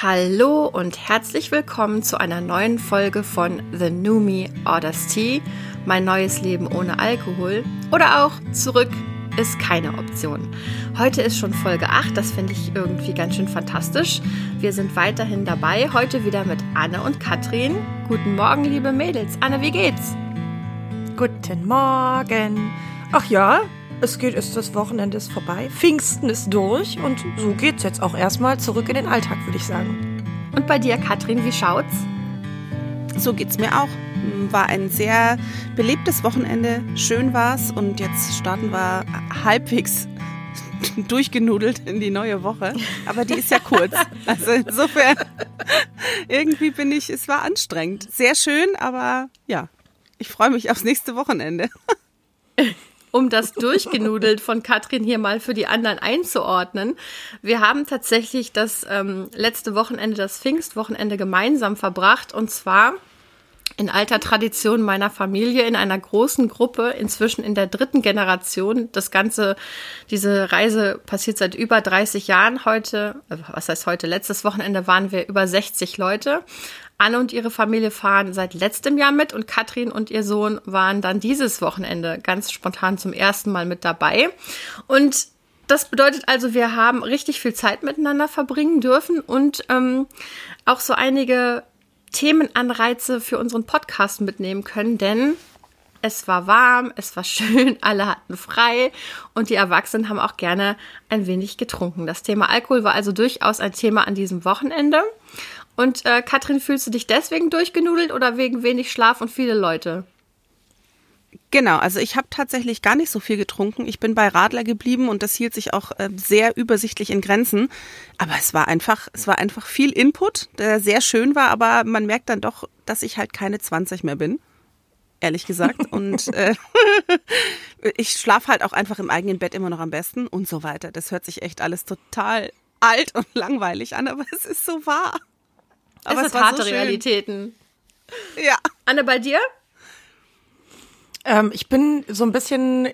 Hallo und herzlich willkommen zu einer neuen Folge von The New Me Orders Tea, mein neues Leben ohne Alkohol oder auch zurück ist keine Option. Heute ist schon Folge 8, das finde ich irgendwie ganz schön fantastisch. Wir sind weiterhin dabei, heute wieder mit Anne und Katrin. Guten Morgen, liebe Mädels. Anne, wie geht's? Guten Morgen. Ach ja, es geht, ist das Wochenende ist vorbei. Pfingsten ist durch und so geht's jetzt auch erstmal zurück in den Alltag, würde ich sagen. Und bei dir, Katrin, wie schaut's? So geht's mir auch. War ein sehr belebtes Wochenende. Schön war's und jetzt starten wir halbwegs durchgenudelt in die neue Woche. Aber die ist ja kurz. Also insofern, irgendwie bin ich, es war anstrengend. Sehr schön, aber ja, ich freue mich aufs nächste Wochenende. um das durchgenudelt von Katrin hier mal für die anderen einzuordnen. Wir haben tatsächlich das ähm, letzte Wochenende, das Pfingstwochenende gemeinsam verbracht und zwar in alter Tradition meiner Familie in einer großen Gruppe, inzwischen in der dritten Generation. Das Ganze, diese Reise passiert seit über 30 Jahren heute. Äh, was heißt heute? Letztes Wochenende waren wir über 60 Leute. Anne und ihre Familie fahren seit letztem Jahr mit und Katrin und ihr Sohn waren dann dieses Wochenende ganz spontan zum ersten Mal mit dabei. Und das bedeutet also, wir haben richtig viel Zeit miteinander verbringen dürfen und ähm, auch so einige Themenanreize für unseren Podcast mitnehmen können, denn es war warm, es war schön, alle hatten frei und die Erwachsenen haben auch gerne ein wenig getrunken. Das Thema Alkohol war also durchaus ein Thema an diesem Wochenende. Und äh, Katrin, fühlst du dich deswegen durchgenudelt oder wegen wenig Schlaf und viele Leute? Genau, also ich habe tatsächlich gar nicht so viel getrunken. Ich bin bei Radler geblieben und das hielt sich auch äh, sehr übersichtlich in Grenzen. Aber es war einfach, es war einfach viel Input, der sehr schön war, aber man merkt dann doch, dass ich halt keine 20 mehr bin. Ehrlich gesagt. Und äh, ich schlafe halt auch einfach im eigenen Bett immer noch am besten und so weiter. Das hört sich echt alles total alt und langweilig an, aber es ist so wahr. Aber es, sind harte so Realitäten. Ja. Anne, bei dir? Ähm, ich bin so ein bisschen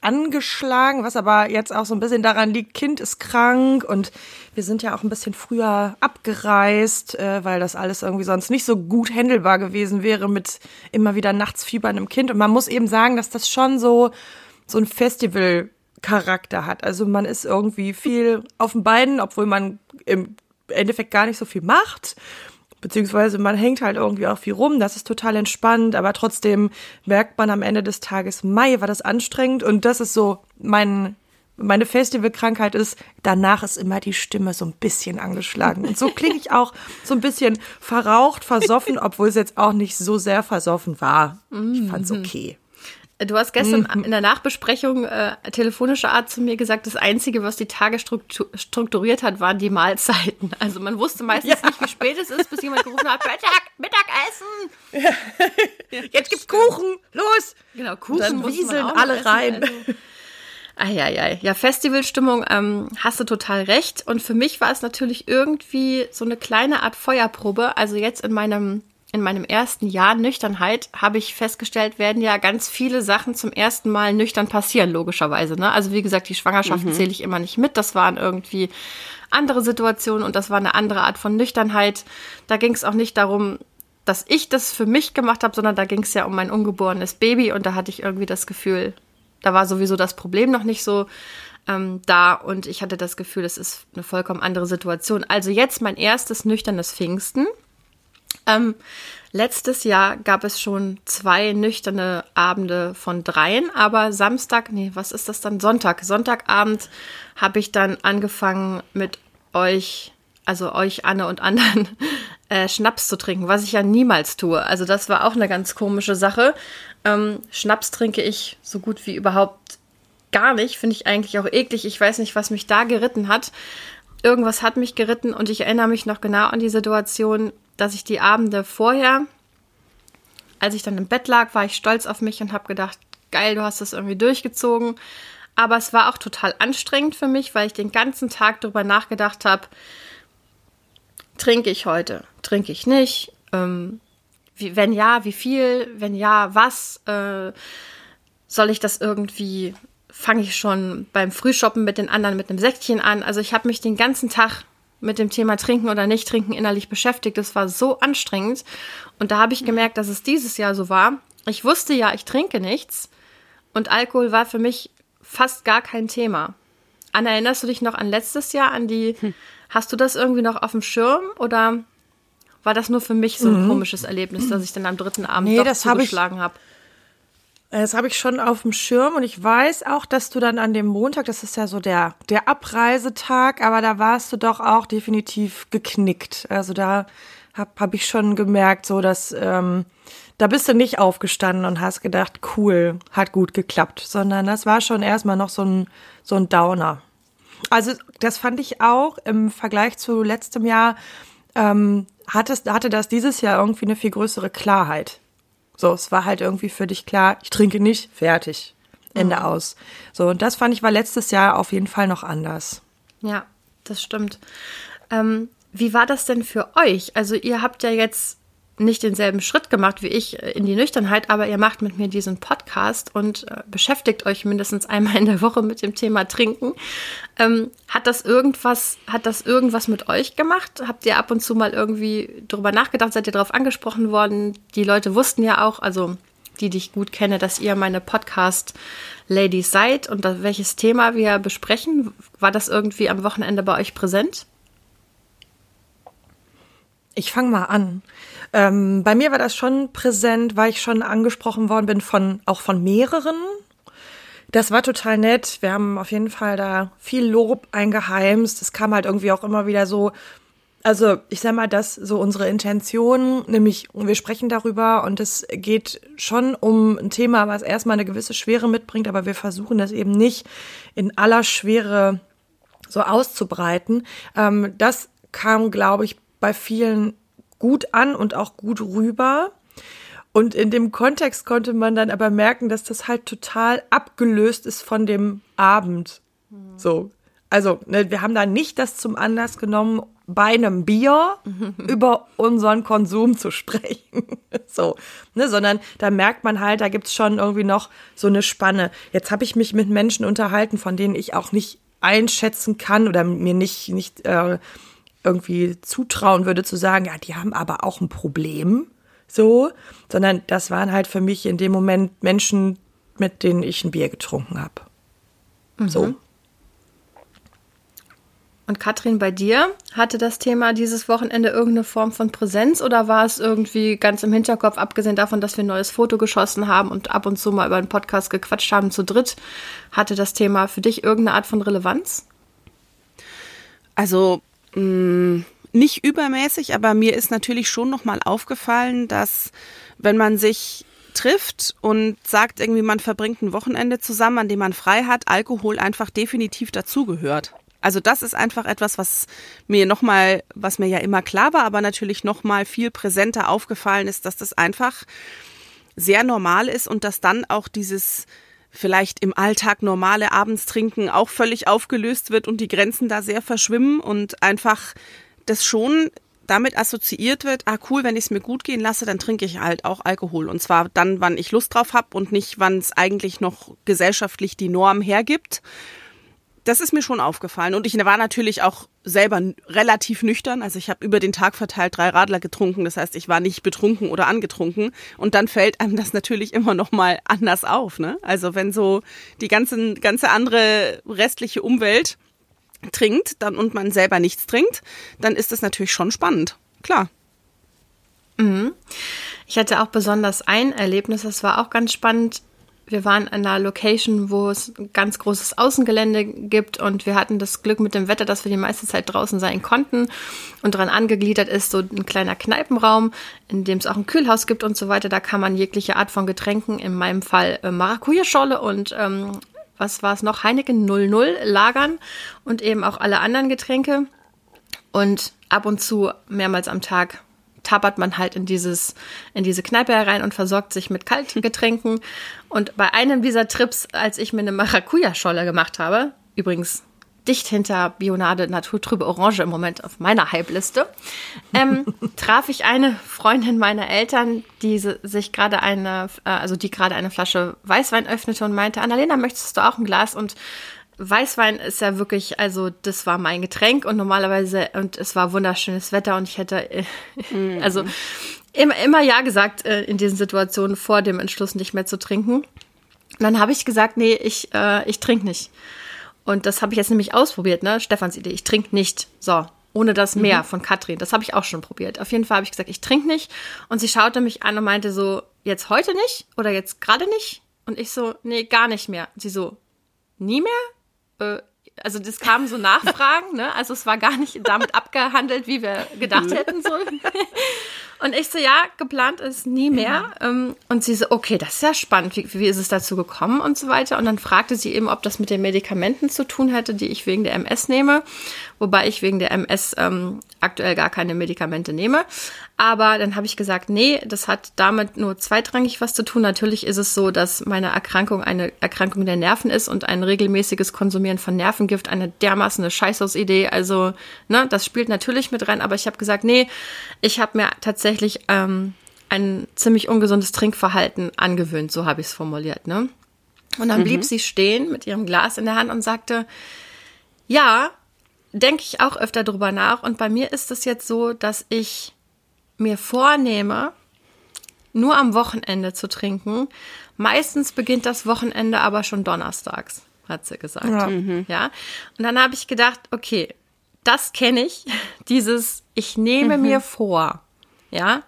angeschlagen, was aber jetzt auch so ein bisschen daran liegt, Kind ist krank und wir sind ja auch ein bisschen früher abgereist, äh, weil das alles irgendwie sonst nicht so gut händelbar gewesen wäre mit immer wieder nachts Fieber einem Kind. Und man muss eben sagen, dass das schon so, so ein Festival Charakter hat. Also man ist irgendwie viel auf den Beinen, obwohl man im Endeffekt gar nicht so viel macht. Beziehungsweise man hängt halt irgendwie auch viel rum, das ist total entspannt, aber trotzdem merkt man am Ende des Tages, Mai war das anstrengend und das ist so mein, meine Festivalkrankheit ist, danach ist immer die Stimme so ein bisschen angeschlagen. Und so klinge ich auch so ein bisschen verraucht, versoffen, obwohl es jetzt auch nicht so sehr versoffen war. Ich fand's mhm. okay. Du hast gestern mhm. in der Nachbesprechung äh, telefonischer Art zu mir gesagt, das Einzige, was die Tage struktur strukturiert hat, waren die Mahlzeiten. Also man wusste meistens ja. nicht, wie spät es ist, bis jemand gerufen hat, Mittag, Mittagessen. Ja. Jetzt gibt's Kuchen, los. Genau, Kuchen dann wieseln alle essen, rein. Also. Eieiei. Ja, Festivalstimmung, ähm, hast du total recht. Und für mich war es natürlich irgendwie so eine kleine Art Feuerprobe. Also jetzt in meinem in meinem ersten Jahr Nüchternheit habe ich festgestellt, werden ja ganz viele Sachen zum ersten Mal nüchtern passieren, logischerweise. Ne? Also wie gesagt, die Schwangerschaften mhm. zähle ich immer nicht mit. Das waren irgendwie andere Situationen und das war eine andere Art von Nüchternheit. Da ging es auch nicht darum, dass ich das für mich gemacht habe, sondern da ging es ja um mein ungeborenes Baby und da hatte ich irgendwie das Gefühl, da war sowieso das Problem noch nicht so ähm, da und ich hatte das Gefühl, es ist eine vollkommen andere Situation. Also jetzt mein erstes nüchternes Pfingsten. Ähm, letztes Jahr gab es schon zwei nüchterne Abende von dreien, aber Samstag, nee, was ist das dann? Sonntag. Sonntagabend habe ich dann angefangen mit euch, also euch, Anne und anderen, äh, Schnaps zu trinken, was ich ja niemals tue. Also das war auch eine ganz komische Sache. Ähm, Schnaps trinke ich so gut wie überhaupt gar nicht, finde ich eigentlich auch eklig. Ich weiß nicht, was mich da geritten hat. Irgendwas hat mich geritten und ich erinnere mich noch genau an die Situation, dass ich die Abende vorher, als ich dann im Bett lag, war ich stolz auf mich und habe gedacht, geil, du hast das irgendwie durchgezogen. Aber es war auch total anstrengend für mich, weil ich den ganzen Tag darüber nachgedacht habe, trinke ich heute, trinke ich nicht, ähm, wie, wenn ja, wie viel, wenn ja, was, äh, soll ich das irgendwie, fange ich schon beim Frühshoppen mit den anderen mit einem Säckchen an. Also ich habe mich den ganzen Tag mit dem Thema Trinken oder nicht Trinken innerlich beschäftigt. Das war so anstrengend. Und da habe ich gemerkt, dass es dieses Jahr so war. Ich wusste ja, ich trinke nichts. Und Alkohol war für mich fast gar kein Thema. Anna, erinnerst du dich noch an letztes Jahr, an die, hm. hast du das irgendwie noch auf dem Schirm oder war das nur für mich so ein mhm. komisches Erlebnis, dass ich dann am dritten Abend nee, doch das zugeschlagen habe? Das habe ich schon auf dem Schirm und ich weiß auch, dass du dann an dem Montag, das ist ja so der, der Abreisetag, aber da warst du doch auch definitiv geknickt. Also da habe hab ich schon gemerkt, so dass ähm, da bist du nicht aufgestanden und hast gedacht, cool, hat gut geklappt, sondern das war schon erstmal noch so ein, so ein Downer. Also das fand ich auch im Vergleich zu letztem Jahr, ähm, hattest, hatte das dieses Jahr irgendwie eine viel größere Klarheit. So, es war halt irgendwie für dich klar, ich trinke nicht, fertig. Ende mhm. aus. So, und das fand ich war letztes Jahr auf jeden Fall noch anders. Ja, das stimmt. Ähm, wie war das denn für euch? Also, ihr habt ja jetzt nicht denselben Schritt gemacht wie ich in die Nüchternheit, aber ihr macht mit mir diesen Podcast und äh, beschäftigt euch mindestens einmal in der Woche mit dem Thema Trinken. Ähm, hat das irgendwas, hat das irgendwas mit euch gemacht? Habt ihr ab und zu mal irgendwie drüber nachgedacht? Seid ihr darauf angesprochen worden? Die Leute wussten ja auch, also die, die ich gut kenne, dass ihr meine Podcast-Ladies seid und welches Thema wir besprechen. War das irgendwie am Wochenende bei euch präsent? Ich fange mal an. Ähm, bei mir war das schon präsent, weil ich schon angesprochen worden bin von auch von mehreren. Das war total nett. Wir haben auf jeden Fall da viel Lob eingeheimst. Es kam halt irgendwie auch immer wieder so, also ich sag mal, dass so unsere Intention, nämlich wir sprechen darüber und es geht schon um ein Thema, was erstmal eine gewisse Schwere mitbringt, aber wir versuchen das eben nicht in aller Schwere so auszubreiten. Ähm, das kam, glaube ich, bei vielen gut an und auch gut rüber. Und in dem Kontext konnte man dann aber merken, dass das halt total abgelöst ist von dem Abend. So. Also, ne, wir haben da nicht das zum Anlass genommen, bei einem Bier über unseren Konsum zu sprechen. so, ne, sondern da merkt man halt, da gibt's schon irgendwie noch so eine Spanne. Jetzt habe ich mich mit Menschen unterhalten, von denen ich auch nicht einschätzen kann oder mir nicht, nicht äh, irgendwie zutrauen würde zu sagen, ja, die haben aber auch ein Problem, so, sondern das waren halt für mich in dem Moment Menschen, mit denen ich ein Bier getrunken habe. Mhm. So. Und Katrin, bei dir hatte das Thema dieses Wochenende irgendeine Form von Präsenz oder war es irgendwie ganz im Hinterkopf, abgesehen davon, dass wir ein neues Foto geschossen haben und ab und zu mal über einen Podcast gequatscht haben zu dritt, hatte das Thema für dich irgendeine Art von Relevanz? Also mh, mm, nicht übermäßig, aber mir ist natürlich schon nochmal aufgefallen, dass wenn man sich trifft und sagt irgendwie, man verbringt ein Wochenende zusammen, an dem man frei hat, Alkohol einfach definitiv dazugehört. Also das ist einfach etwas, was mir nochmal, was mir ja immer klar war, aber natürlich nochmal viel präsenter aufgefallen ist, dass das einfach sehr normal ist und dass dann auch dieses vielleicht im Alltag normale Abendstrinken auch völlig aufgelöst wird und die Grenzen da sehr verschwimmen und einfach das schon damit assoziiert wird, ah cool, wenn ich es mir gut gehen lasse, dann trinke ich halt auch Alkohol. Und zwar dann, wann ich Lust drauf habe und nicht, wann es eigentlich noch gesellschaftlich die Norm hergibt das ist mir schon aufgefallen. Und ich war natürlich auch selber relativ nüchtern. Also ich habe über den Tag verteilt drei Radler getrunken. Das heißt, ich war nicht betrunken oder angetrunken. Und dann fällt einem das natürlich immer noch mal anders auf. Ne? Also wenn so die ganze, ganze andere restliche Umwelt trinkt dann und man selber nichts trinkt, dann ist das natürlich schon spannend. Klar. Mhm. Ich hatte auch besonders ein Erlebnis, das war auch ganz spannend wir waren an einer Location, wo es ein ganz großes Außengelände gibt und wir hatten das Glück mit dem Wetter, dass wir die meiste Zeit draußen sein konnten. Und daran angegliedert ist so ein kleiner Kneipenraum, in dem es auch ein Kühlhaus gibt und so weiter. Da kann man jegliche Art von Getränken, in meinem Fall äh, Maracuja-Scholle und ähm, was war es noch, Heineken 00 lagern und eben auch alle anderen Getränke. Und ab und zu mehrmals am Tag tappert man halt in dieses, in diese Kneipe herein und versorgt sich mit Kaltgetränken. Und bei einem dieser Trips, als ich mir eine Maracuja-Scholle gemacht habe, übrigens dicht hinter Bionade Naturtrübe Orange im Moment auf meiner Hype-Liste, ähm, traf ich eine Freundin meiner Eltern, die sich gerade eine, äh, also die gerade eine Flasche Weißwein öffnete und meinte, Annalena, möchtest du auch ein Glas? Und Weißwein ist ja wirklich, also das war mein Getränk und normalerweise, und es war wunderschönes Wetter und ich hätte, äh, also immer, immer ja gesagt äh, in diesen Situationen vor dem Entschluss nicht mehr zu trinken. Und dann habe ich gesagt, nee, ich, äh, ich trinke nicht. Und das habe ich jetzt nämlich ausprobiert, ne? Stefans Idee, ich trinke nicht. So, ohne das Meer mhm. von Katrin. Das habe ich auch schon probiert. Auf jeden Fall habe ich gesagt, ich trinke nicht. Und sie schaute mich an und meinte so, jetzt heute nicht oder jetzt gerade nicht? Und ich so, nee, gar nicht mehr. Und sie so, nie mehr? Äh, also das kamen so Nachfragen, ne? Also es war gar nicht damit abgehandelt, wie wir gedacht hätten sollen. Und ich so, ja, geplant ist nie mehr. Mhm. Und sie so, okay, das ist ja spannend. Wie, wie ist es dazu gekommen und so weiter? Und dann fragte sie eben, ob das mit den Medikamenten zu tun hätte, die ich wegen der MS nehme. Wobei ich wegen der MS ähm, aktuell gar keine Medikamente nehme. Aber dann habe ich gesagt, nee, das hat damit nur zweitrangig was zu tun. Natürlich ist es so, dass meine Erkrankung eine Erkrankung der Nerven ist und ein regelmäßiges Konsumieren von Nervengift eine dermaßen eine Scheißhausidee. Also, ne, das spielt natürlich mit rein. Aber ich habe gesagt, nee, ich habe mir tatsächlich ähm, ein ziemlich ungesundes Trinkverhalten angewöhnt. So habe ich es formuliert, ne? Und dann mhm. blieb sie stehen mit ihrem Glas in der Hand und sagte, ja, denke ich auch öfter drüber nach. Und bei mir ist es jetzt so, dass ich mir vornehme, nur am Wochenende zu trinken. Meistens beginnt das Wochenende aber schon donnerstags, hat sie gesagt. Ja. Mhm. ja? Und dann habe ich gedacht, okay, das kenne ich, dieses ich nehme mhm. mir vor. Ja.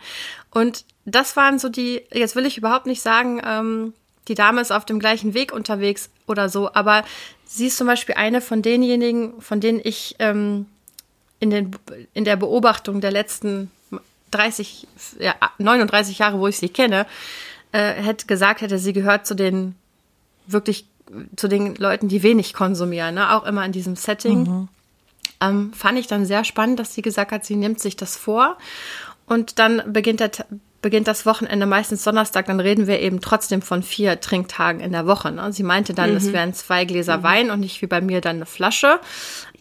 Und das waren so die, jetzt will ich überhaupt nicht sagen, ähm, die Dame ist auf dem gleichen Weg unterwegs oder so, aber sie ist zum Beispiel eine von denjenigen, von denen ich ähm, in, den, in der Beobachtung der letzten 30, ja, 39 Jahre, wo ich sie kenne, äh, hätte gesagt hätte, sie gehört zu den wirklich zu den Leuten, die wenig konsumieren, ne? auch immer in diesem Setting. Mhm. Ähm, fand ich dann sehr spannend, dass sie gesagt hat, sie nimmt sich das vor und dann beginnt der beginnt das Wochenende meistens Donnerstag, dann reden wir eben trotzdem von vier Trinktagen in der Woche. Ne? Sie meinte dann, mhm. es wären zwei Gläser mhm. Wein und nicht wie bei mir dann eine Flasche.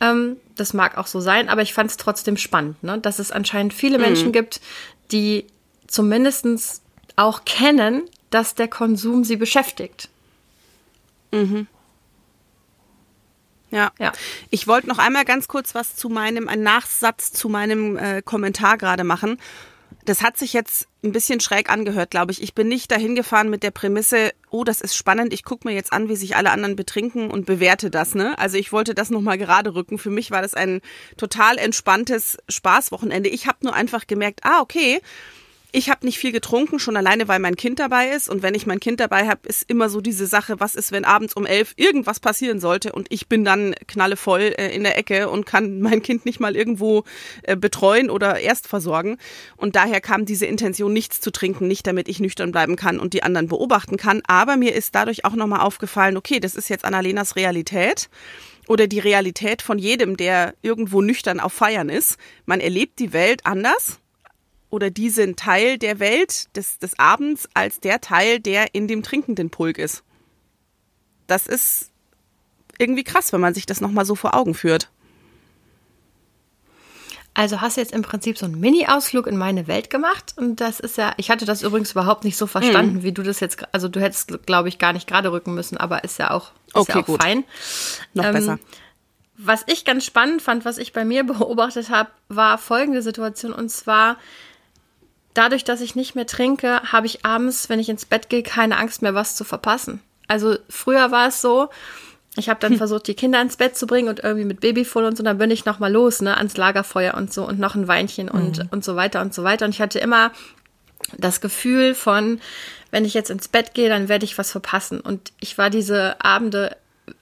Ähm, das mag auch so sein, aber ich fand es trotzdem spannend, ne? dass es anscheinend viele mhm. Menschen gibt, die zumindest auch kennen, dass der Konsum sie beschäftigt. Mhm. Ja. ja. Ich wollte noch einmal ganz kurz was zu meinem, einen Nachsatz zu meinem äh, Kommentar gerade machen. Das hat sich jetzt ein bisschen schräg angehört, glaube ich. Ich bin nicht dahin gefahren mit der Prämisse, oh, das ist spannend, ich gucke mir jetzt an, wie sich alle anderen betrinken und bewerte das. Ne? Also ich wollte das nochmal gerade rücken. Für mich war das ein total entspanntes Spaßwochenende. Ich habe nur einfach gemerkt, ah, okay, ich habe nicht viel getrunken, schon alleine, weil mein Kind dabei ist. Und wenn ich mein Kind dabei habe, ist immer so diese Sache, was ist, wenn abends um elf irgendwas passieren sollte und ich bin dann knallevoll äh, in der Ecke und kann mein Kind nicht mal irgendwo äh, betreuen oder erst versorgen. Und daher kam diese Intention, nichts zu trinken, nicht damit ich nüchtern bleiben kann und die anderen beobachten kann. Aber mir ist dadurch auch nochmal aufgefallen, okay, das ist jetzt Annalenas Realität oder die Realität von jedem, der irgendwo nüchtern auf Feiern ist. Man erlebt die Welt anders oder die sind Teil der Welt des, des Abends als der Teil, der in dem trinkenden Pulk ist. Das ist irgendwie krass, wenn man sich das nochmal so vor Augen führt. Also hast du jetzt im Prinzip so einen Mini-Ausflug in meine Welt gemacht und das ist ja, ich hatte das übrigens überhaupt nicht so verstanden, mhm. wie du das jetzt, also du hättest, glaube ich, gar nicht gerade rücken müssen, aber ist ja auch, ist okay, ja auch gut. fein. Noch ähm, besser. Was ich ganz spannend fand, was ich bei mir beobachtet habe, war folgende Situation und zwar, dadurch, dass ich nicht mehr trinke, habe ich abends, wenn ich ins Bett gehe, keine Angst mehr, was zu verpassen. Also früher war es so, ich habe dann versucht, die Kinder ins Bett zu bringen und irgendwie mit Babyfull und so, dann bin ich nochmal los, ne, ans Lagerfeuer und so und noch ein Weinchen und, mhm. und so weiter und so weiter. Und ich hatte immer das Gefühl von, wenn ich jetzt ins Bett gehe, dann werde ich was verpassen. Und ich war diese Abende,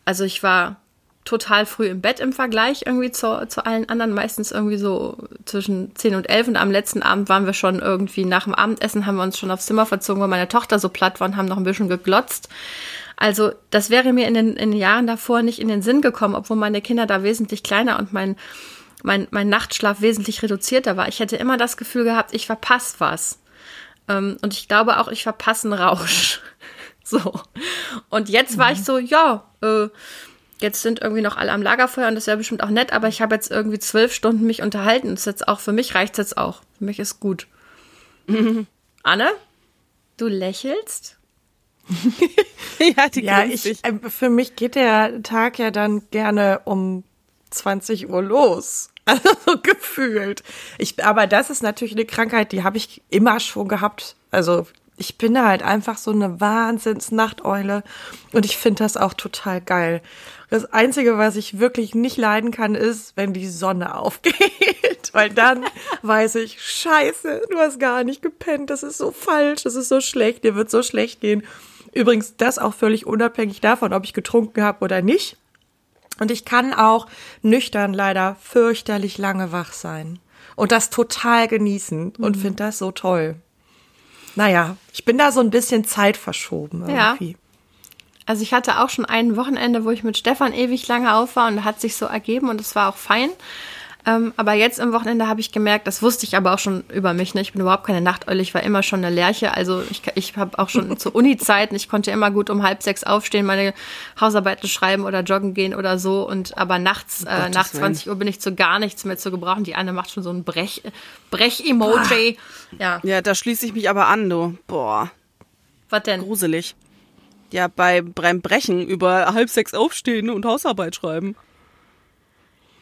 also ich war total früh im Bett im Vergleich irgendwie zu, zu allen anderen, meistens irgendwie so zwischen 10 und 11 und am letzten Abend waren wir schon irgendwie nach dem Abendessen, haben wir uns schon aufs Zimmer verzogen, weil meine Tochter so platt war und haben noch ein bisschen geglotzt. Also das wäre mir in den, in den Jahren davor nicht in den Sinn gekommen, obwohl meine Kinder da wesentlich kleiner und mein, mein, mein Nachtschlaf wesentlich reduzierter war. Ich hätte immer das Gefühl gehabt, ich verpasse was. Ähm, und ich glaube auch, ich verpasse einen Rausch. so. Und jetzt war ich mhm. so, ja, äh, jetzt sind irgendwie noch alle am Lagerfeuer und das wäre bestimmt auch nett, aber ich habe jetzt irgendwie zwölf Stunden mich unterhalten. Das ist jetzt auch, für mich reicht es jetzt auch. Für mich ist gut. Anne, du lächelst? ja, die ja ich, äh, für mich geht der Tag ja dann gerne um 20 Uhr los. Also so gefühlt. Ich, aber das ist natürlich eine Krankheit, die habe ich immer schon gehabt. Also ich bin da halt einfach so eine Wahnsinns-Nachteule und ich finde das auch total geil. Das Einzige, was ich wirklich nicht leiden kann, ist, wenn die Sonne aufgeht. Weil dann weiß ich, scheiße, du hast gar nicht gepennt, das ist so falsch, das ist so schlecht, dir wird so schlecht gehen. Übrigens, das auch völlig unabhängig davon, ob ich getrunken habe oder nicht. Und ich kann auch nüchtern leider fürchterlich lange wach sein. Und das total genießen und mhm. finde das so toll. Naja, ich bin da so ein bisschen Zeit verschoben irgendwie. Ja. Also ich hatte auch schon ein Wochenende, wo ich mit Stefan ewig lange auf war und hat sich so ergeben und es war auch fein. Ähm, aber jetzt am Wochenende habe ich gemerkt, das wusste ich aber auch schon über mich. Ne? Ich bin überhaupt keine Nachteule, ich war immer schon eine Lerche. Also ich, ich habe auch schon zu Uni-Zeiten, ich konnte immer gut um halb sechs aufstehen, meine Hausarbeiten schreiben oder joggen gehen oder so. Und aber nachts, äh, nach 20 Uhr bin ich zu gar nichts mehr zu gebrauchen. Die eine macht schon so ein Brech, Brech-Emoji. Ja. ja, da schließe ich mich aber an, du. Boah. Was denn? Gruselig. Ja, bei, beim Brechen über halb sechs aufstehen und Hausarbeit schreiben.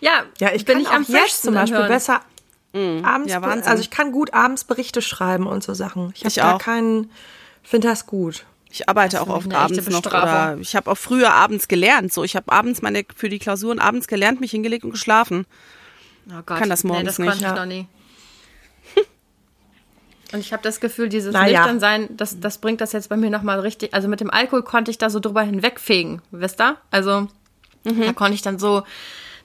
Ja, ja ich bin nicht am jetzt zum Beispiel hören. besser mhm. abends. Ja, also ich kann gut abends Berichte schreiben und so Sachen. Ich habe da keinen, finde das gut. Ich arbeite auch oft abends noch oder ich habe auch früher abends gelernt. So, ich habe abends meine für die Klausuren abends gelernt, mich hingelegt und geschlafen. Oh Gott, kann das morgens nee, das nicht. Konnte ich noch nie. Und ich habe das Gefühl, dieses naja. Nüchternsein, das, das bringt das jetzt bei mir nochmal richtig. Also mit dem Alkohol konnte ich da so drüber hinwegfegen, wisst ihr? Also mhm. da konnte ich dann so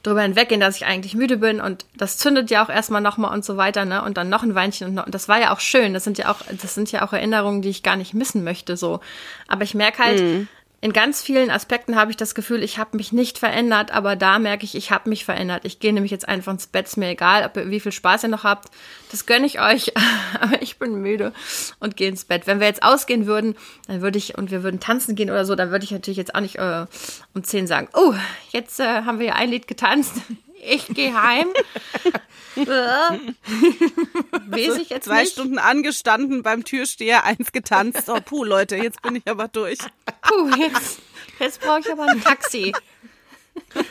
drüber hinweggehen, dass ich eigentlich müde bin und das zündet ja auch erstmal nochmal und so weiter, ne? Und dann noch ein Weinchen und, noch, und das war ja auch schön. Das sind ja auch, das sind ja auch Erinnerungen, die ich gar nicht missen möchte, so. Aber ich merke halt, mhm in ganz vielen Aspekten habe ich das Gefühl, ich habe mich nicht verändert, aber da merke ich, ich habe mich verändert. Ich gehe nämlich jetzt einfach ins Bett, ist mir egal, ob ihr, wie viel Spaß ihr noch habt. Das gönne ich euch, aber ich bin müde und gehe ins Bett. Wenn wir jetzt ausgehen würden, dann würde ich, und wir würden tanzen gehen oder so, dann würde ich natürlich jetzt auch nicht äh, um zehn sagen, oh, jetzt äh, haben wir ja ein Lied getanzt ich gehe heim. Weiß ich jetzt Zwei nicht. Stunden angestanden beim Türsteher, eins getanzt. Oh, puh, Leute, jetzt bin ich aber durch. Puh, jetzt, jetzt brauche ich aber ein Taxi.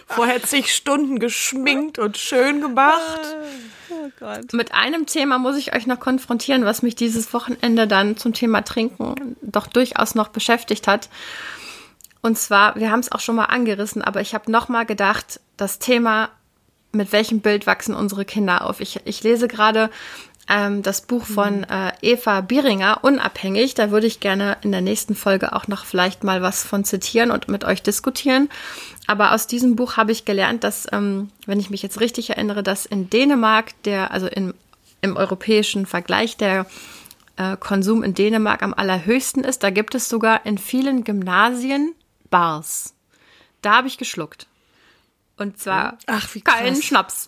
Vorher zig Stunden geschminkt und schön gemacht. Oh Gott. Mit einem Thema muss ich euch noch konfrontieren, was mich dieses Wochenende dann zum Thema Trinken doch durchaus noch beschäftigt hat. Und zwar, wir haben es auch schon mal angerissen, aber ich habe noch mal gedacht, das Thema mit welchem Bild wachsen unsere Kinder auf? Ich, ich lese gerade ähm, das Buch von mhm. äh, Eva Bieringer, Unabhängig. Da würde ich gerne in der nächsten Folge auch noch vielleicht mal was von zitieren und mit euch diskutieren. Aber aus diesem Buch habe ich gelernt, dass, ähm, wenn ich mich jetzt richtig erinnere, dass in Dänemark der, also in, im europäischen Vergleich der äh, Konsum in Dänemark am allerhöchsten ist. Da gibt es sogar in vielen Gymnasien Bars. Da habe ich geschluckt. Und zwar Ach, keinen Schnaps.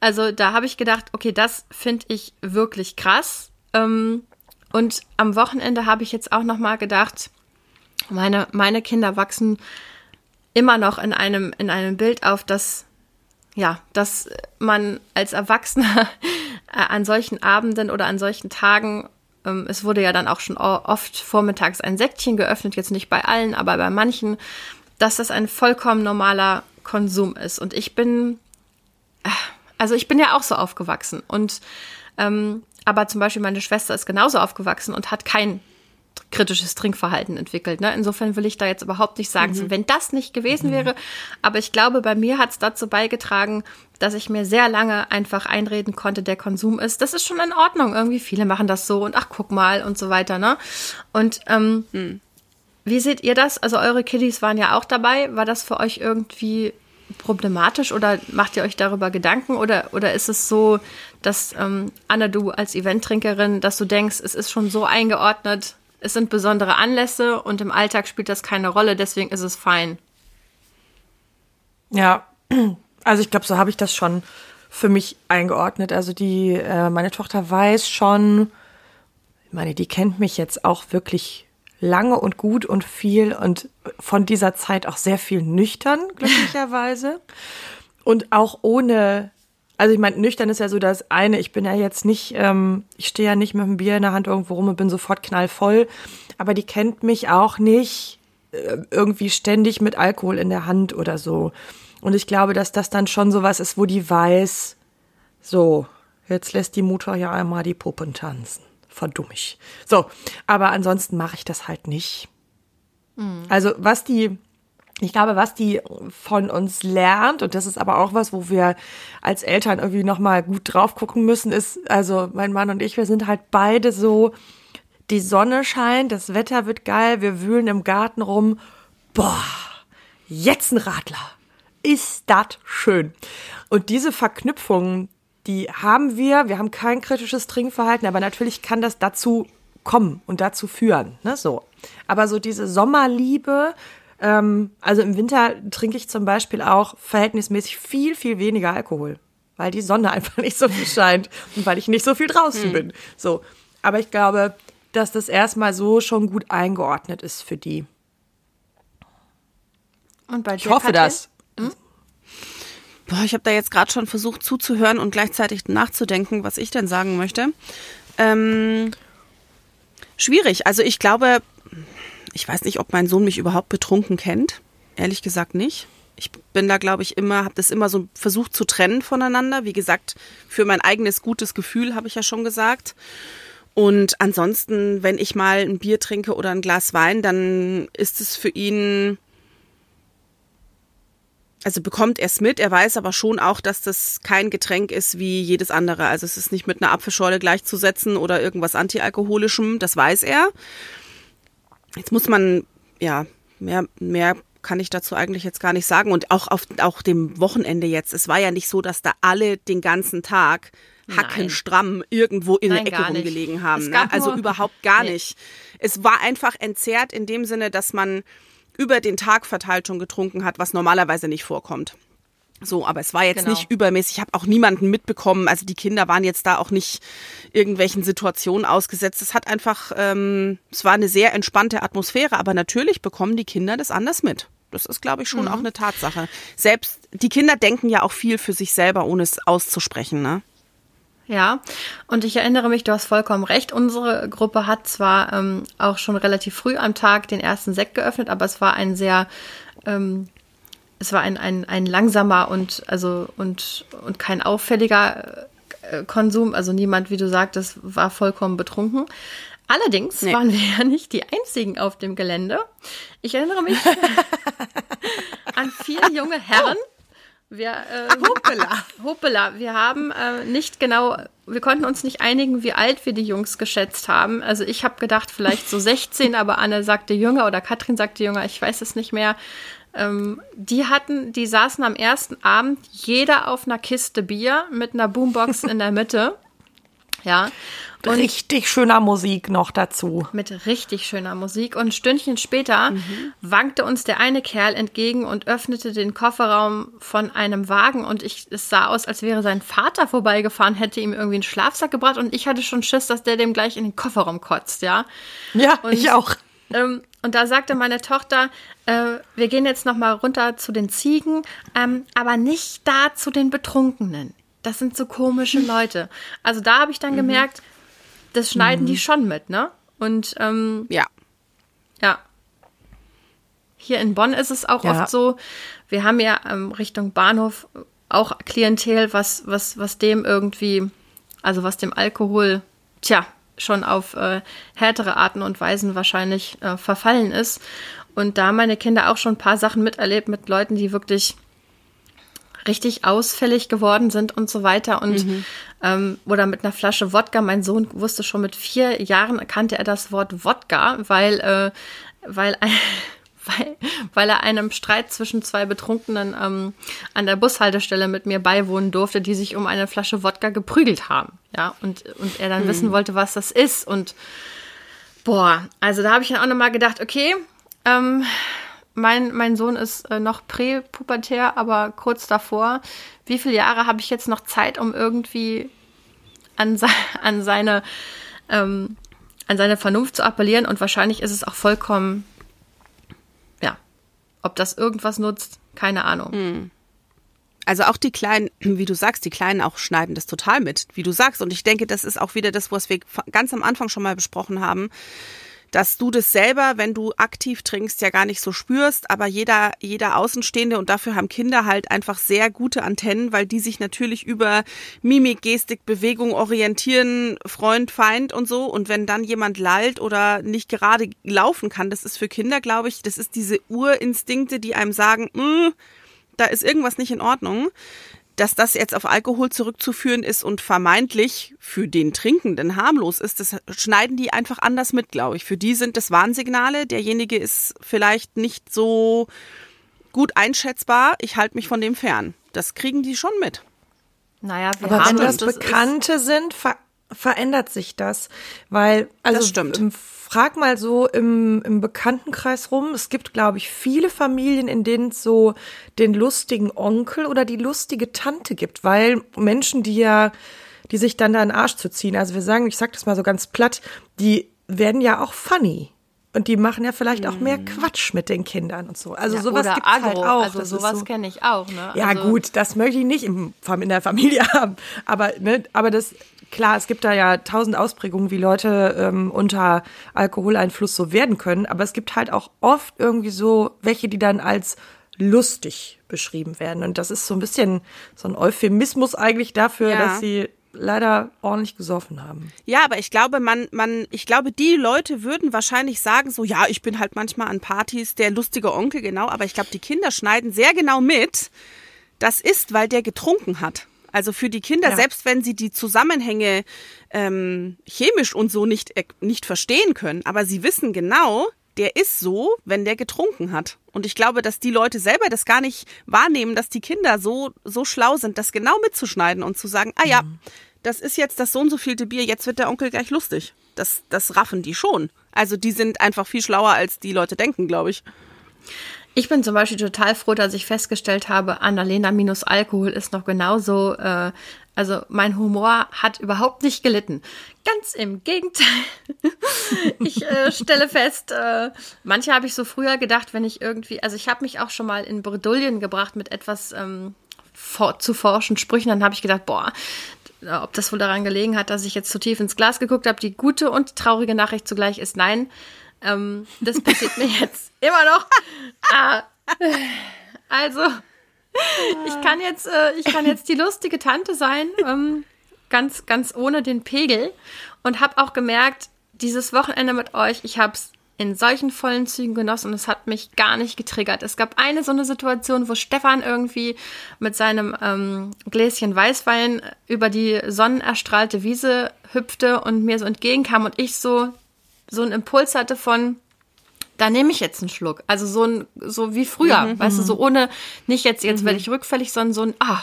Also da habe ich gedacht, okay, das finde ich wirklich krass. Ähm, und am Wochenende habe ich jetzt auch noch mal gedacht, meine, meine Kinder wachsen immer noch in einem, in einem Bild auf, dass, ja, dass man als Erwachsener an solchen Abenden oder an solchen Tagen, ähm, es wurde ja dann auch schon oft vormittags ein Säckchen geöffnet, jetzt nicht bei allen, aber bei manchen, dass das ein vollkommen normaler Konsum ist. Und ich bin, also ich bin ja auch so aufgewachsen. Und ähm, aber zum Beispiel meine Schwester ist genauso aufgewachsen und hat kein kritisches Trinkverhalten entwickelt. Ne? Insofern will ich da jetzt überhaupt nicht sagen, mhm. wenn das nicht gewesen mhm. wäre. Aber ich glaube, bei mir hat es dazu beigetragen, dass ich mir sehr lange einfach einreden konnte, der Konsum ist. Das ist schon in Ordnung. Irgendwie viele machen das so und ach, guck mal und so weiter. Ne? Und ähm, mhm. Wie seht ihr das? Also eure Kiddies waren ja auch dabei. War das für euch irgendwie problematisch oder macht ihr euch darüber Gedanken oder, oder ist es so, dass ähm, Anna, du als Eventtrinkerin, dass du denkst, es ist schon so eingeordnet, es sind besondere Anlässe und im Alltag spielt das keine Rolle, deswegen ist es fein. Ja, also ich glaube, so habe ich das schon für mich eingeordnet. Also die, äh, meine Tochter weiß schon, ich meine, die kennt mich jetzt auch wirklich lange und gut und viel und von dieser Zeit auch sehr viel nüchtern, glücklicherweise. und auch ohne Also ich meine, nüchtern ist ja so das eine. Ich bin ja jetzt nicht, ähm, ich stehe ja nicht mit einem Bier in der Hand irgendwo rum und bin sofort knallvoll. Aber die kennt mich auch nicht äh, irgendwie ständig mit Alkohol in der Hand oder so. Und ich glaube, dass das dann schon sowas ist, wo die weiß, so, jetzt lässt die Mutter ja einmal die Puppen tanzen. Verdummig. So, aber ansonsten mache ich das halt nicht. Mhm. Also was die ich glaube, was die von uns lernt, und das ist aber auch was, wo wir als Eltern irgendwie nochmal gut drauf gucken müssen, ist, also mein Mann und ich, wir sind halt beide so, die Sonne scheint, das Wetter wird geil, wir wühlen im Garten rum. Boah, jetzt ein Radler. Ist das schön. Und diese Verknüpfungen, die haben wir. Wir haben kein kritisches Trinkverhalten, aber natürlich kann das dazu kommen und dazu führen. Ne, so. Aber so diese Sommerliebe, ähm, also im Winter trinke ich zum Beispiel auch verhältnismäßig viel, viel weniger Alkohol, weil die Sonne einfach nicht so viel scheint und weil ich nicht so viel draußen hm. bin. So. Aber ich glaube, dass das erstmal so schon gut eingeordnet ist für die. Und bei ich hoffe Katrin? das. Hm? Boah, ich habe da jetzt gerade schon versucht zuzuhören und gleichzeitig nachzudenken, was ich denn sagen möchte. Ähm, schwierig. Also ich glaube, ich weiß nicht, ob mein Sohn mich überhaupt betrunken kennt. Ehrlich gesagt nicht. Ich bin da, glaube ich, immer, habe das immer so versucht zu trennen voneinander. Wie gesagt, für mein eigenes gutes Gefühl habe ich ja schon gesagt. Und ansonsten, wenn ich mal ein Bier trinke oder ein Glas Wein, dann ist es für ihn, also bekommt er es mit. Er weiß aber schon auch, dass das kein Getränk ist wie jedes andere. Also es ist nicht mit einer Apfelschorle gleichzusetzen oder irgendwas antialkoholischem. Das weiß er. Jetzt muss man, ja, mehr, mehr kann ich dazu eigentlich jetzt gar nicht sagen. Und auch auf auch dem Wochenende jetzt. Es war ja nicht so, dass da alle den ganzen Tag hackenstramm irgendwo in Nein, der Ecke rumgelegen haben. Ne? Also überhaupt gar nee. nicht. Es war einfach entzerrt in dem Sinne, dass man über den Tag verteilt schon getrunken hat, was normalerweise nicht vorkommt. So, aber es war jetzt genau. nicht übermäßig. Ich habe auch niemanden mitbekommen. Also die Kinder waren jetzt da auch nicht irgendwelchen Situationen ausgesetzt. Es hat einfach, ähm, es war eine sehr entspannte Atmosphäre. Aber natürlich bekommen die Kinder das anders mit. Das ist, glaube ich, schon mhm. auch eine Tatsache. Selbst die Kinder denken ja auch viel für sich selber, ohne es auszusprechen. Ne? Ja, und ich erinnere mich, du hast vollkommen recht. Unsere Gruppe hat zwar ähm, auch schon relativ früh am Tag den ersten Sekt geöffnet, aber es war ein sehr ähm, es war ein, ein, ein langsamer und also und, und kein auffälliger äh, Konsum. Also niemand, wie du sagtest, war vollkommen betrunken. Allerdings nee. waren wir ja nicht die einzigen auf dem Gelände. Ich erinnere mich an vier junge Herren. Wir, äh, Hoppela. Hoppela. Wir haben äh, nicht genau, wir konnten uns nicht einigen, wie alt wir die Jungs geschätzt haben. Also ich habe gedacht, vielleicht so 16, aber Anne sagte jünger oder Katrin sagte jünger, ich weiß es nicht mehr. Ähm, die hatten, die saßen am ersten Abend jeder auf einer Kiste Bier mit einer Boombox in der Mitte. Ja. Und richtig schöner Musik noch dazu. Mit richtig schöner Musik. Und Stündchen später mhm. wankte uns der eine Kerl entgegen und öffnete den Kofferraum von einem Wagen. Und ich, es sah aus, als wäre sein Vater vorbeigefahren, hätte ihm irgendwie einen Schlafsack gebracht. Und ich hatte schon Schiss, dass der dem gleich in den Kofferraum kotzt, ja. Ja, und, ich auch. Ähm, und da sagte meine Tochter, äh, wir gehen jetzt noch mal runter zu den Ziegen, ähm, aber nicht da zu den Betrunkenen. Das sind so komische Leute. Also da habe ich dann mhm. gemerkt, das schneiden mhm. die schon mit, ne? Und ähm, ja, ja. Hier in Bonn ist es auch ja. oft so. Wir haben ja ähm, Richtung Bahnhof auch Klientel, was was was dem irgendwie, also was dem Alkohol, tja, schon auf äh, härtere Arten und Weisen wahrscheinlich äh, verfallen ist. Und da meine Kinder auch schon ein paar Sachen miterlebt mit Leuten, die wirklich richtig ausfällig geworden sind und so weiter. Und mhm. ähm, oder mit einer Flasche Wodka. Mein Sohn wusste schon mit vier Jahren, kannte er das Wort Wodka, weil, äh, weil weil, weil er einem Streit zwischen zwei Betrunkenen ähm, an der Bushaltestelle mit mir beiwohnen durfte, die sich um eine Flasche Wodka geprügelt haben. Ja, und, und er dann hm. wissen wollte, was das ist. Und boah, also da habe ich dann auch nochmal gedacht, okay, ähm, mein, mein Sohn ist äh, noch präpubertär, aber kurz davor. Wie viele Jahre habe ich jetzt noch Zeit, um irgendwie an, se an seine ähm, an seine Vernunft zu appellieren? Und wahrscheinlich ist es auch vollkommen ob das irgendwas nutzt, keine Ahnung. Hm. Also auch die Kleinen, wie du sagst, die Kleinen auch schneiden das total mit, wie du sagst. Und ich denke, das ist auch wieder das, was wir ganz am Anfang schon mal besprochen haben dass du das selber, wenn du aktiv trinkst, ja gar nicht so spürst, aber jeder, jeder Außenstehende und dafür haben Kinder halt einfach sehr gute Antennen, weil die sich natürlich über Mimik, Gestik, Bewegung orientieren, Freund, Feind und so. Und wenn dann jemand lallt oder nicht gerade laufen kann, das ist für Kinder, glaube ich, das ist diese Urinstinkte, die einem sagen, mm, da ist irgendwas nicht in Ordnung dass das jetzt auf Alkohol zurückzuführen ist und vermeintlich für den Trinkenden harmlos ist, das schneiden die einfach anders mit, glaube ich. Für die sind das Warnsignale. Derjenige ist vielleicht nicht so gut einschätzbar. Ich halte mich von dem fern. Das kriegen die schon mit. Naja, wir Aber wenn das, das Bekannte sind, verändert sich das. Weil, also das stimmt frag mal so im, im Bekanntenkreis rum. Es gibt, glaube ich, viele Familien, in denen es so den lustigen Onkel oder die lustige Tante gibt, weil Menschen, die ja, die sich dann da in den Arsch zu ziehen, also wir sagen, ich sag das mal so ganz platt, die werden ja auch funny. Und die machen ja vielleicht auch mehr mhm. Quatsch mit den Kindern und so. Also ja, sowas gibt es halt auch. Also das sowas so, kenne ich auch. Ne? Ja also gut, das möchte ich nicht in, in der Familie haben. Aber, ne, aber das, klar, es gibt da ja tausend Ausprägungen, wie Leute ähm, unter Alkoholeinfluss so werden können. Aber es gibt halt auch oft irgendwie so welche, die dann als lustig beschrieben werden. Und das ist so ein bisschen so ein Euphemismus eigentlich dafür, ja. dass sie leider ordentlich gesoffen haben. Ja, aber ich glaube, man, man, ich glaube, die Leute würden wahrscheinlich sagen, so, ja, ich bin halt manchmal an Partys der lustige Onkel, genau, aber ich glaube, die Kinder schneiden sehr genau mit. Das ist, weil der getrunken hat. Also für die Kinder, ja. selbst wenn sie die Zusammenhänge ähm, chemisch und so nicht, äh, nicht verstehen können, aber sie wissen genau, der ist so, wenn der getrunken hat. Und ich glaube, dass die Leute selber das gar nicht wahrnehmen, dass die Kinder so, so schlau sind, das genau mitzuschneiden und zu sagen, ah ja, mhm. das ist jetzt das so und so vielte Bier, jetzt wird der Onkel gleich lustig. Das, das raffen die schon. Also die sind einfach viel schlauer, als die Leute denken, glaube ich. Ich bin zum Beispiel total froh, dass ich festgestellt habe, Annalena minus Alkohol ist noch genauso äh, also mein Humor hat überhaupt nicht gelitten. Ganz im Gegenteil. ich äh, stelle fest, äh, manche habe ich so früher gedacht, wenn ich irgendwie, also ich habe mich auch schon mal in Bredouillen gebracht mit etwas ähm, for zu forschen Sprüchen. Dann habe ich gedacht, boah, ob das wohl daran gelegen hat, dass ich jetzt zu tief ins Glas geguckt habe. Die gute und traurige Nachricht zugleich ist nein. Ähm, das passiert mir jetzt immer noch. Ah, also ich kann jetzt, äh, ich kann jetzt die lustige Tante sein, ähm, ganz, ganz ohne den Pegel. Und habe auch gemerkt, dieses Wochenende mit euch, ich habe es in solchen vollen Zügen genossen und es hat mich gar nicht getriggert. Es gab eine so eine Situation, wo Stefan irgendwie mit seinem ähm, Gläschen Weißwein über die sonnenerstrahlte Wiese hüpfte und mir so entgegenkam und ich so so einen Impuls hatte von da nehme ich jetzt einen Schluck. Also so ein, so wie früher, mhm. weißt du, so ohne, nicht jetzt, jetzt mhm. werde ich rückfällig, sondern so ein, ah.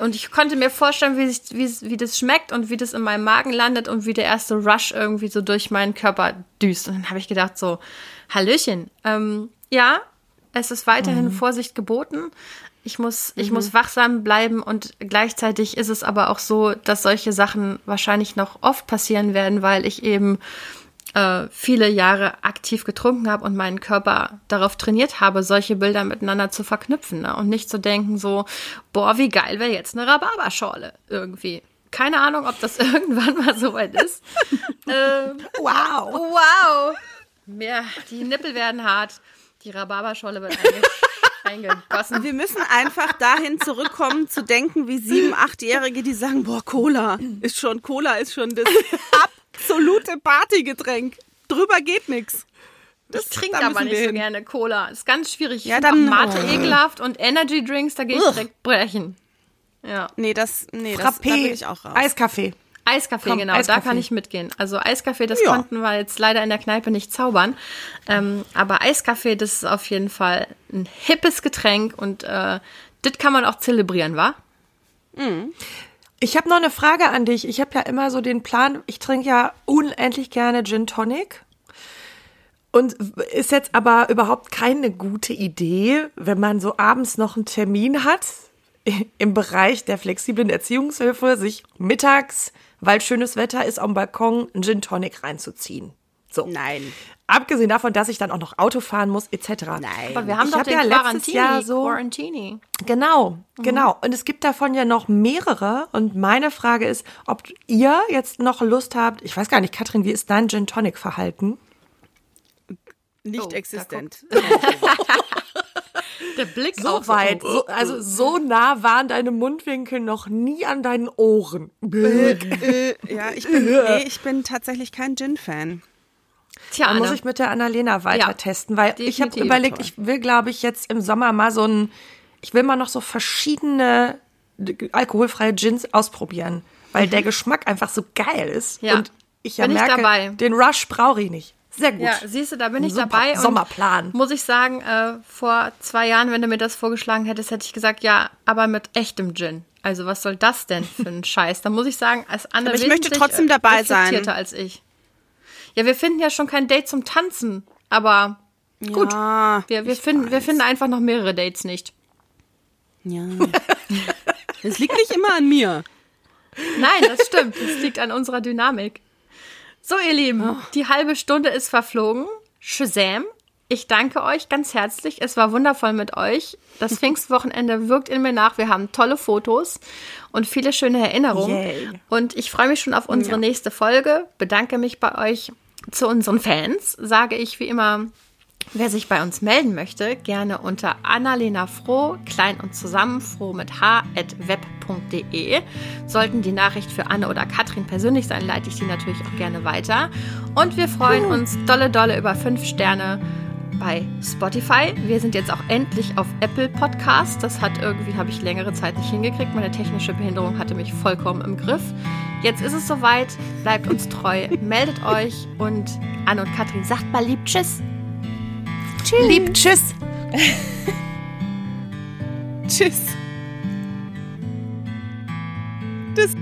Und ich konnte mir vorstellen, wie, sich, wie, wie das schmeckt und wie das in meinem Magen landet und wie der erste Rush irgendwie so durch meinen Körper düst. Und dann habe ich gedacht, so, Hallöchen. Ähm, ja, es ist weiterhin mhm. Vorsicht geboten. Ich muss, ich mhm. muss wachsam bleiben und gleichzeitig ist es aber auch so, dass solche Sachen wahrscheinlich noch oft passieren werden, weil ich eben äh, viele Jahre aktiv getrunken habe und meinen Körper darauf trainiert habe, solche Bilder miteinander zu verknüpfen ne? und nicht zu denken so, boah, wie geil wäre jetzt eine Rhabarberschorle irgendwie. Keine Ahnung, ob das irgendwann mal so weit ist. ähm, wow. Wow. Mehr, die Nippel werden hart. Die Rhabarberschorle wird eingegossen. Wir müssen einfach dahin zurückkommen, zu denken, wie sieben, achtjährige, die sagen, boah, Cola ist schon, Cola ist schon das absolute Partygetränk. Drüber geht nichts. Ich trinke aber nicht so gerne Cola. Ist ganz schwierig. Ich ja, dann Mate oh. ekelhaft und Energy Drinks, da gehe ich direkt brechen. Ja. Nee, das nee, das da bin ich auch raus. Eiskaffee. Eiskaffee, Komm, genau, Eiskaffee. da kann ich mitgehen. Also Eiskaffee, das ja. konnten wir jetzt leider in der Kneipe nicht zaubern. Ähm, aber Eiskaffee, das ist auf jeden Fall ein hippes Getränk und äh, das kann man auch zelebrieren, wa? Mhm. Ich habe noch eine Frage an dich. Ich habe ja immer so den Plan, ich trinke ja unendlich gerne Gin Tonic. Und ist jetzt aber überhaupt keine gute Idee, wenn man so abends noch einen Termin hat im Bereich der flexiblen Erziehungshilfe, sich mittags, weil schönes Wetter ist, am Balkon einen Gin Tonic reinzuziehen. So. Nein. Abgesehen davon, dass ich dann auch noch Auto fahren muss, etc. Nein. Aber wir haben Ich doch hab den ja letztes Quarantini. Jahr so- Quarantini. Genau, genau. Und es gibt davon ja noch mehrere. Und meine Frage ist, ob ihr jetzt noch Lust habt, ich weiß gar nicht, Katrin, wie ist dein Gin Tonic Verhalten? Nicht Oh, existent. Der Blick So auch weit, so, also so nah waren deine Mundwinkel noch nie an deinen Ohren. äh, ja, ich bin, nee, ich bin tatsächlich kein Gin-Fan. Tja, Dann muss ich mit der Annalena weiter Ja, testen, weil ich habe überlegt, ich will, glaube ich, jetzt im Sommer mal so ein, ich will mal noch so verschiedene alkoholfreie Gins ausprobieren, weil der Geschmack einfach so geil ist. Ja, Und ich ja bin ich merke, dabei. den Rush brauche ich nicht. Sehr gut. Ja, siehst du, da bin ich Super dabei. Und Sommerplan. Muss ich sagen, äh, vor zwei Jahren, wenn du mir das vorgeschlagen hättest, hätte ich gesagt, ja, aber mit echtem Gin. Also was soll das denn für ein Scheiß? Da muss ich sagen, als Anne Aber ich möchte trotzdem äh, dabei sein. als ich. Ja, wir finden ja schon kein Date zum Tanzen, aber gut. Ja, Wir, wir, finden, wir weiß. finden einfach noch mehrere Dates nicht. Ja. Es liegt nicht immer an mir. Nein, das stimmt. Das liegt an unserer Dynamik. So, ihr Lieben, die halbe Stunde ist verflogen. Shazam. Ich danke euch ganz herzlich. Es war wundervoll mit euch. Das Pfingstwochenende wirkt in mir nach. Wir haben tolle Fotos und viele schöne Erinnerungen. Yay. Und ich freue mich schon auf unsere nächste Folge. Bedanke mich bei euch zu unseren Fans. Sage ich wie immer, Wer sich bei uns melden möchte, gerne unter Annalena Froh, klein und zusammen, froh mit h, at web.de. Sollten die Nachricht für Anne oder Katrin persönlich sein, leite ich die natürlich auch gerne weiter. Und wir freuen uns dolle, dolle über fünf Sterne bei Spotify. Wir sind jetzt auch endlich auf Apple Podcast. Das hat irgendwie, habe ich längere Zeit nicht hingekriegt. Meine technische Behinderung hatte mich vollkommen im Griff. Jetzt ist es soweit. Bleibt uns treu. Meldet euch. Und Anne und Katrin, sagt mal lieb Tschüss. Lieb, tschüss. Tschüss. Das